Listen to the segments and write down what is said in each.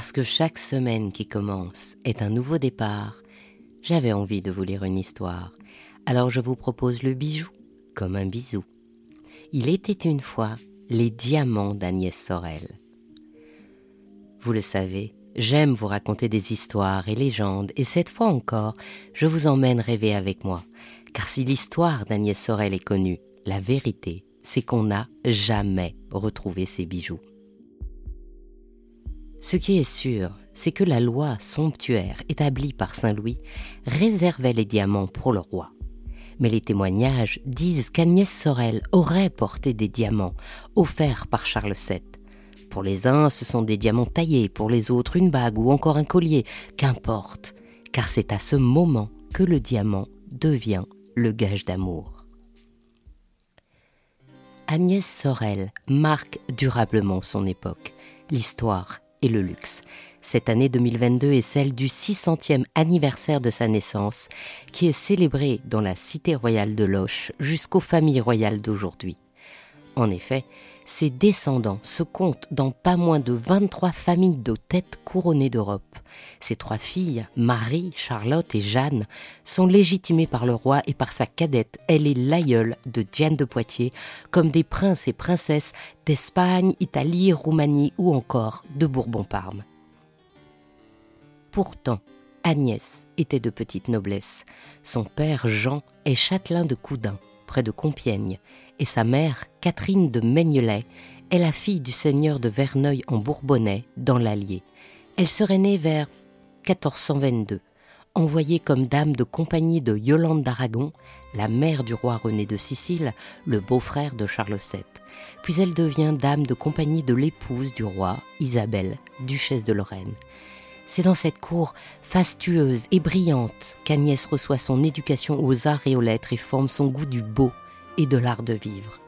Parce que chaque semaine qui commence est un nouveau départ, j'avais envie de vous lire une histoire. Alors je vous propose le bijou comme un bisou. Il était une fois les diamants d'Agnès Sorel. Vous le savez, j'aime vous raconter des histoires et légendes, et cette fois encore, je vous emmène rêver avec moi. Car si l'histoire d'Agnès Sorel est connue, la vérité, c'est qu'on n'a jamais retrouvé ces bijoux. Ce qui est sûr, c'est que la loi somptuaire établie par Saint Louis réservait les diamants pour le roi. Mais les témoignages disent qu'Agnès Sorel aurait porté des diamants offerts par Charles VII. Pour les uns, ce sont des diamants taillés, pour les autres, une bague ou encore un collier, qu'importe, car c'est à ce moment que le diamant devient le gage d'amour. Agnès Sorel marque durablement son époque. L'histoire et le luxe. Cette année 2022 est celle du 600e anniversaire de sa naissance, qui est célébrée dans la cité royale de Loche jusqu'aux familles royales d'aujourd'hui. En effet, ses descendants se comptent dans pas moins de 23 familles de têtes couronnées d'Europe. Ses trois filles, Marie, Charlotte et Jeanne, sont légitimées par le roi et par sa cadette. Elle est l'aïeule de Diane de Poitiers, comme des princes et princesses d'Espagne, Italie, Roumanie ou encore de Bourbon-Parme. Pourtant, Agnès était de petite noblesse. Son père Jean est châtelain de Coudin, près de Compiègne, et sa mère, Catherine de Maignelet, est la fille du seigneur de Verneuil en Bourbonnais, dans l'Allier. Elle serait née vers 1422, envoyée comme dame de compagnie de Yolande d'Aragon, la mère du roi René de Sicile, le beau-frère de Charles VII. Puis elle devient dame de compagnie de l'épouse du roi, Isabelle, duchesse de Lorraine. C'est dans cette cour fastueuse et brillante qu'Agnès reçoit son éducation aux arts et aux lettres et forme son goût du beau et de l'art de vivre.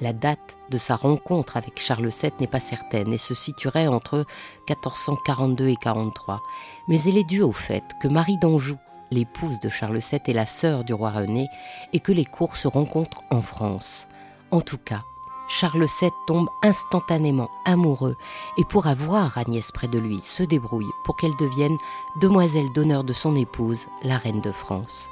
La date de sa rencontre avec Charles VII n'est pas certaine et se situerait entre 1442 et 43, mais elle est due au fait que Marie d'Anjou, l'épouse de Charles VII, est la sœur du roi René et que les cours se rencontrent en France. En tout cas, Charles VII tombe instantanément amoureux et pour avoir Agnès près de lui se débrouille pour qu'elle devienne demoiselle d'honneur de son épouse, la reine de France.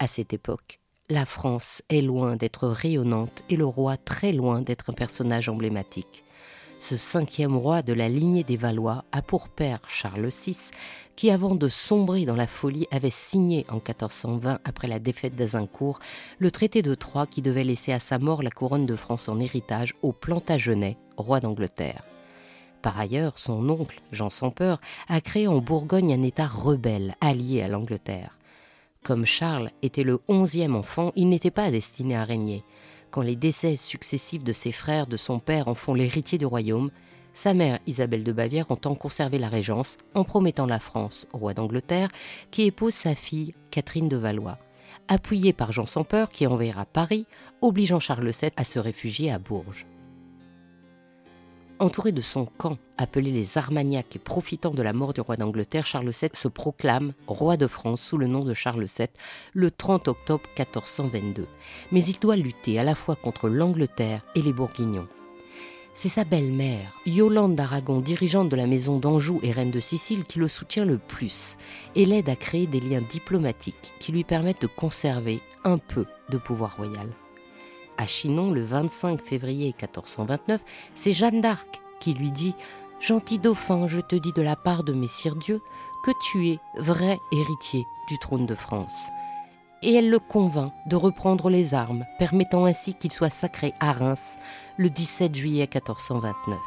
À cette époque, la France est loin d'être rayonnante et le roi très loin d'être un personnage emblématique. Ce cinquième roi de la lignée des Valois a pour père Charles VI, qui avant de sombrer dans la folie avait signé en 1420, après la défaite d'Azincourt, le traité de Troyes qui devait laisser à sa mort la couronne de France en héritage au Plantagenet, roi d'Angleterre. Par ailleurs, son oncle, Jean sans peur, a créé en Bourgogne un État rebelle, allié à l'Angleterre. Comme Charles était le onzième enfant, il n'était pas destiné à régner. Quand les décès successifs de ses frères de son père en font l'héritier du royaume, sa mère Isabelle de Bavière entend conserver la régence en promettant la France au roi d'Angleterre qui épouse sa fille Catherine de Valois, appuyée par Jean sans peur qui enverra Paris, obligeant Charles VII à se réfugier à Bourges. Entouré de son camp, appelé les Armagnacs et profitant de la mort du roi d'Angleterre, Charles VII se proclame roi de France sous le nom de Charles VII le 30 octobre 1422. Mais il doit lutter à la fois contre l'Angleterre et les Bourguignons. C'est sa belle-mère, Yolande d'Aragon, dirigeante de la maison d'Anjou et reine de Sicile, qui le soutient le plus et l'aide à créer des liens diplomatiques qui lui permettent de conserver un peu de pouvoir royal à Chinon le 25 février 1429, c'est Jeanne d'Arc qui lui dit Gentil dauphin, je te dis de la part de Messire Dieu que tu es vrai héritier du trône de France. Et elle le convainc de reprendre les armes, permettant ainsi qu'il soit sacré à Reims le 17 juillet 1429.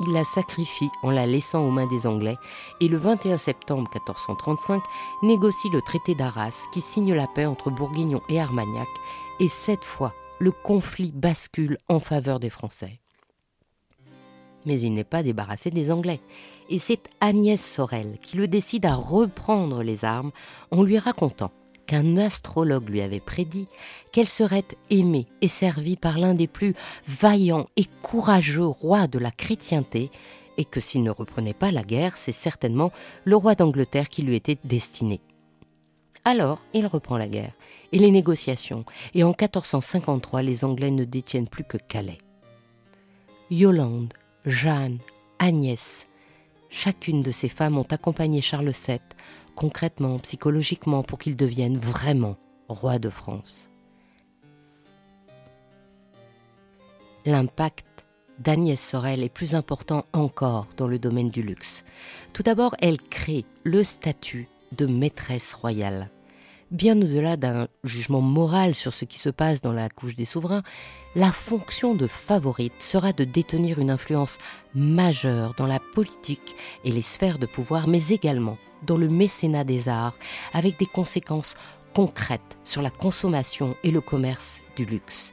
Il la sacrifie en la laissant aux mains des Anglais et le 21 septembre 1435 négocie le traité d'Arras qui signe la paix entre Bourguignon et Armagnac et cette fois le conflit bascule en faveur des Français. Mais il n'est pas débarrassé des Anglais. Et c'est Agnès Sorel qui le décide à reprendre les armes en lui racontant qu'un astrologue lui avait prédit qu'elle serait aimée et servie par l'un des plus vaillants et courageux rois de la chrétienté, et que s'il ne reprenait pas la guerre, c'est certainement le roi d'Angleterre qui lui était destiné. Alors, il reprend la guerre et les négociations, et en 1453, les Anglais ne détiennent plus que Calais. Yolande, Jeanne, Agnès. Chacune de ces femmes ont accompagné Charles VII, concrètement, psychologiquement, pour qu'il devienne vraiment roi de France. L'impact d'Agnès Sorel est plus important encore dans le domaine du luxe. Tout d'abord, elle crée le statut de maîtresse royale. Bien au-delà d'un jugement moral sur ce qui se passe dans la couche des souverains, la fonction de favorite sera de détenir une influence majeure dans la politique et les sphères de pouvoir, mais également dans le mécénat des arts, avec des conséquences concrètes sur la consommation et le commerce du luxe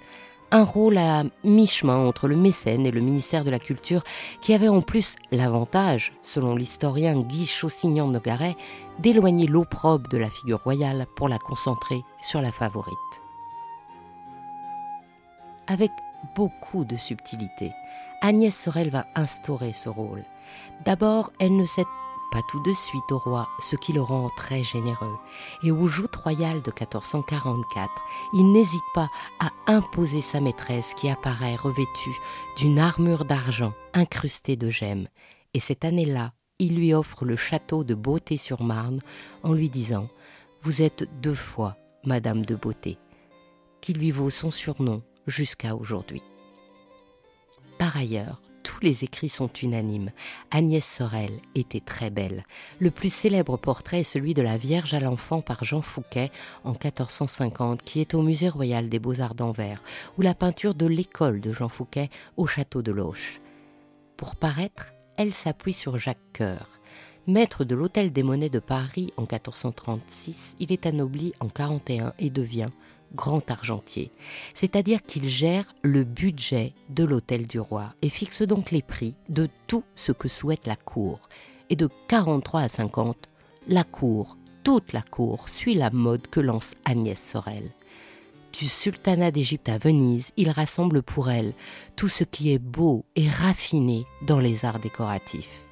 un rôle à mi-chemin entre le mécène et le ministère de la Culture, qui avait en plus l'avantage, selon l'historien Guy Chaussignan-Nogaret, d'éloigner l'opprobre de la figure royale pour la concentrer sur la favorite. Avec beaucoup de subtilité, Agnès Sorel va instaurer ce rôle. D'abord, elle ne cède pas tout de suite au roi, ce qui le rend très généreux. Et aux joutes royales de 1444, il n'hésite pas à imposer sa maîtresse qui apparaît revêtue d'une armure d'argent incrustée de gemmes. Et cette année-là, il lui offre le château de Beauté-sur-Marne en lui disant Vous êtes deux fois Madame de Beauté, qui lui vaut son surnom jusqu'à aujourd'hui. Par ailleurs, les écrits sont unanimes. Agnès Sorel était très belle. Le plus célèbre portrait est celui de la Vierge à l'enfant par Jean Fouquet en 1450, qui est au Musée royal des beaux-arts d'Anvers, ou la peinture de l'école de Jean Fouquet au château de Loche. Pour paraître, elle s'appuie sur Jacques Coeur. Maître de l'Hôtel des Monnaies de Paris en 1436, il est anobli en 41 et devient grand argentier, c'est-à-dire qu'il gère le budget de l'hôtel du roi et fixe donc les prix de tout ce que souhaite la cour. Et de 43 à 50, la cour, toute la cour, suit la mode que lance Agnès Sorel. Du sultanat d'Égypte à Venise, il rassemble pour elle tout ce qui est beau et raffiné dans les arts décoratifs.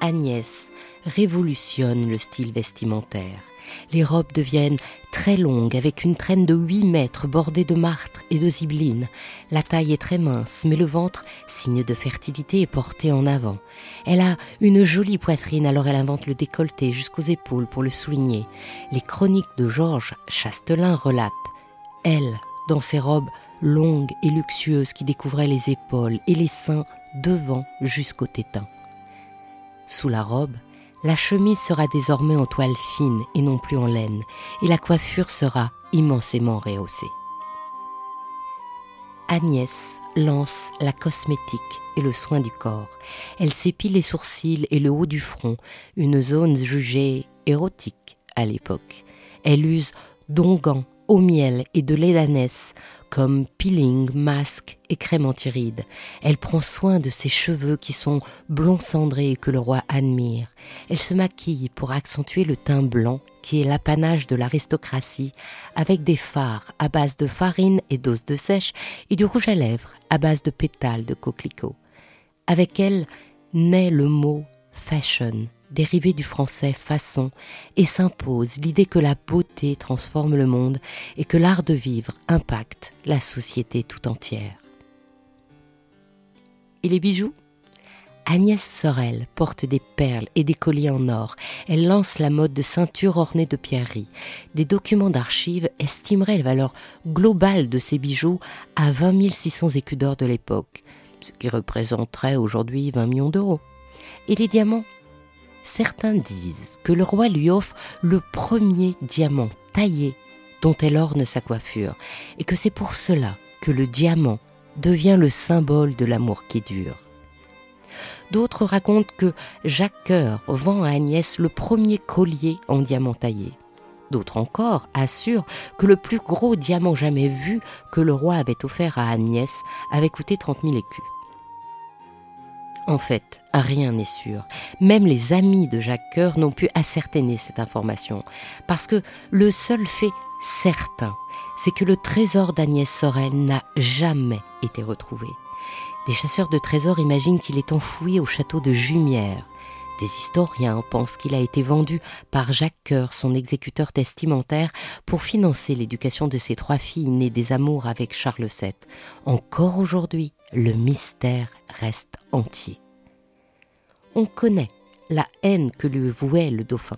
Agnès révolutionne le style vestimentaire. Les robes deviennent très longues avec une traîne de 8 mètres bordée de martre et de zibeline. La taille est très mince, mais le ventre, signe de fertilité, est porté en avant. Elle a une jolie poitrine, alors elle invente le décolleté jusqu'aux épaules pour le souligner. Les chroniques de Georges Chastelin relatent Elle, dans ses robes longues et luxueuses qui découvraient les épaules et les seins devant jusqu'au tétin. Sous la robe, la chemise sera désormais en toile fine et non plus en laine, et la coiffure sera immensément rehaussée. Agnès lance la cosmétique et le soin du corps. Elle s'épile les sourcils et le haut du front, une zone jugée érotique à l'époque. Elle use d'onguents au miel et de lait d'ânesse comme peeling, masque et crème antiride. Elle prend soin de ses cheveux qui sont blonds cendrés et que le roi admire. Elle se maquille pour accentuer le teint blanc qui est l'apanage de l'aristocratie avec des fards à base de farine et d'os de sèche et du rouge à lèvres à base de pétales de coquelicot. Avec elle naît le mot fashion dérivé du français façon, et s'impose l'idée que la beauté transforme le monde et que l'art de vivre impacte la société tout entière. Et les bijoux? Agnès Sorel porte des perles et des colliers en or. Elle lance la mode de ceinture ornée de pierreries. Des documents d'archives estimeraient la valeur globale de ces bijoux à 20 600 écus d'or de l'époque, ce qui représenterait aujourd'hui 20 millions d'euros. Et les diamants? Certains disent que le roi lui offre le premier diamant taillé dont elle orne sa coiffure, et que c'est pour cela que le diamant devient le symbole de l'amour qui dure. D'autres racontent que Jacques Coeur vend à Agnès le premier collier en diamant taillé. D'autres encore assurent que le plus gros diamant jamais vu que le roi avait offert à Agnès avait coûté 30 000 écus. En fait, rien n'est sûr. Même les amis de Jacques Coeur n'ont pu ascertainer cette information, parce que le seul fait certain, c'est que le trésor d'Agnès Sorel n'a jamais été retrouvé. Des chasseurs de trésors imaginent qu'il est enfoui au château de Jumière, Des historiens pensent qu'il a été vendu par Jacques Coeur, son exécuteur testamentaire, pour financer l'éducation de ses trois filles nées des amours avec Charles VII. Encore aujourd'hui, le mystère reste entier. On connaît la haine que lui vouait le dauphin.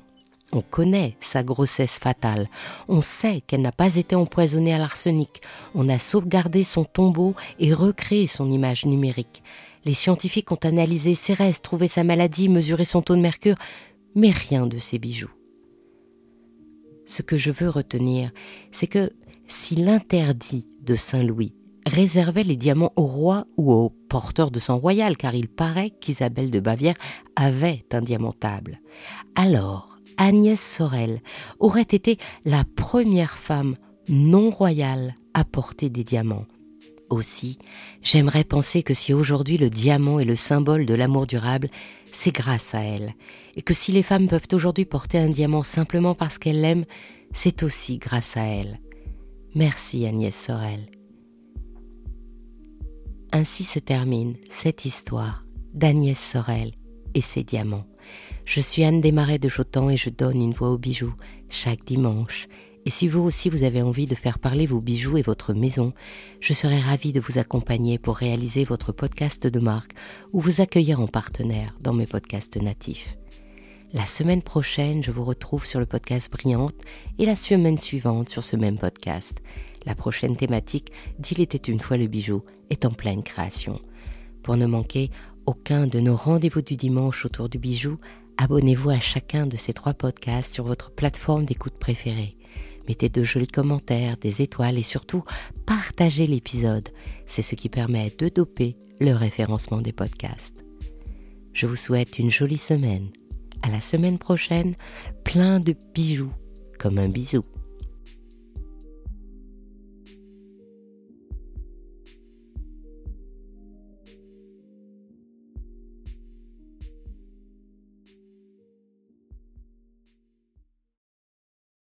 On connaît sa grossesse fatale. On sait qu'elle n'a pas été empoisonnée à l'arsenic. On a sauvegardé son tombeau et recréé son image numérique. Les scientifiques ont analysé ses restes, trouvé sa maladie, mesuré son taux de mercure, mais rien de ses bijoux. Ce que je veux retenir, c'est que si l'interdit de Saint-Louis réservait les diamants au roi ou au porteur de sang royal, car il paraît qu'Isabelle de Bavière avait un diamantable, alors Agnès Sorel aurait été la première femme non royale à porter des diamants. Aussi, j'aimerais penser que si aujourd'hui le diamant est le symbole de l'amour durable, c'est grâce à elle, et que si les femmes peuvent aujourd'hui porter un diamant simplement parce qu'elles l'aiment, c'est aussi grâce à elle. Merci Agnès Sorel. Ainsi se termine cette histoire d'Agnès Sorel et ses diamants. Je suis Anne Desmarais de Jotan et je donne une voix aux bijoux chaque dimanche. Et si vous aussi vous avez envie de faire parler vos bijoux et votre maison, je serai ravie de vous accompagner pour réaliser votre podcast de marque ou vous accueillir en partenaire dans mes podcasts natifs. La semaine prochaine, je vous retrouve sur le podcast Brillante et la semaine suivante sur ce même podcast. La prochaine thématique, d'Il était une fois le bijou, est en pleine création. Pour ne manquer aucun de nos rendez-vous du dimanche autour du bijou, abonnez-vous à chacun de ces trois podcasts sur votre plateforme d'écoute préférée. Mettez de jolis commentaires, des étoiles et surtout partagez l'épisode. C'est ce qui permet de doper le référencement des podcasts. Je vous souhaite une jolie semaine. À la semaine prochaine, plein de bijoux comme un bisou.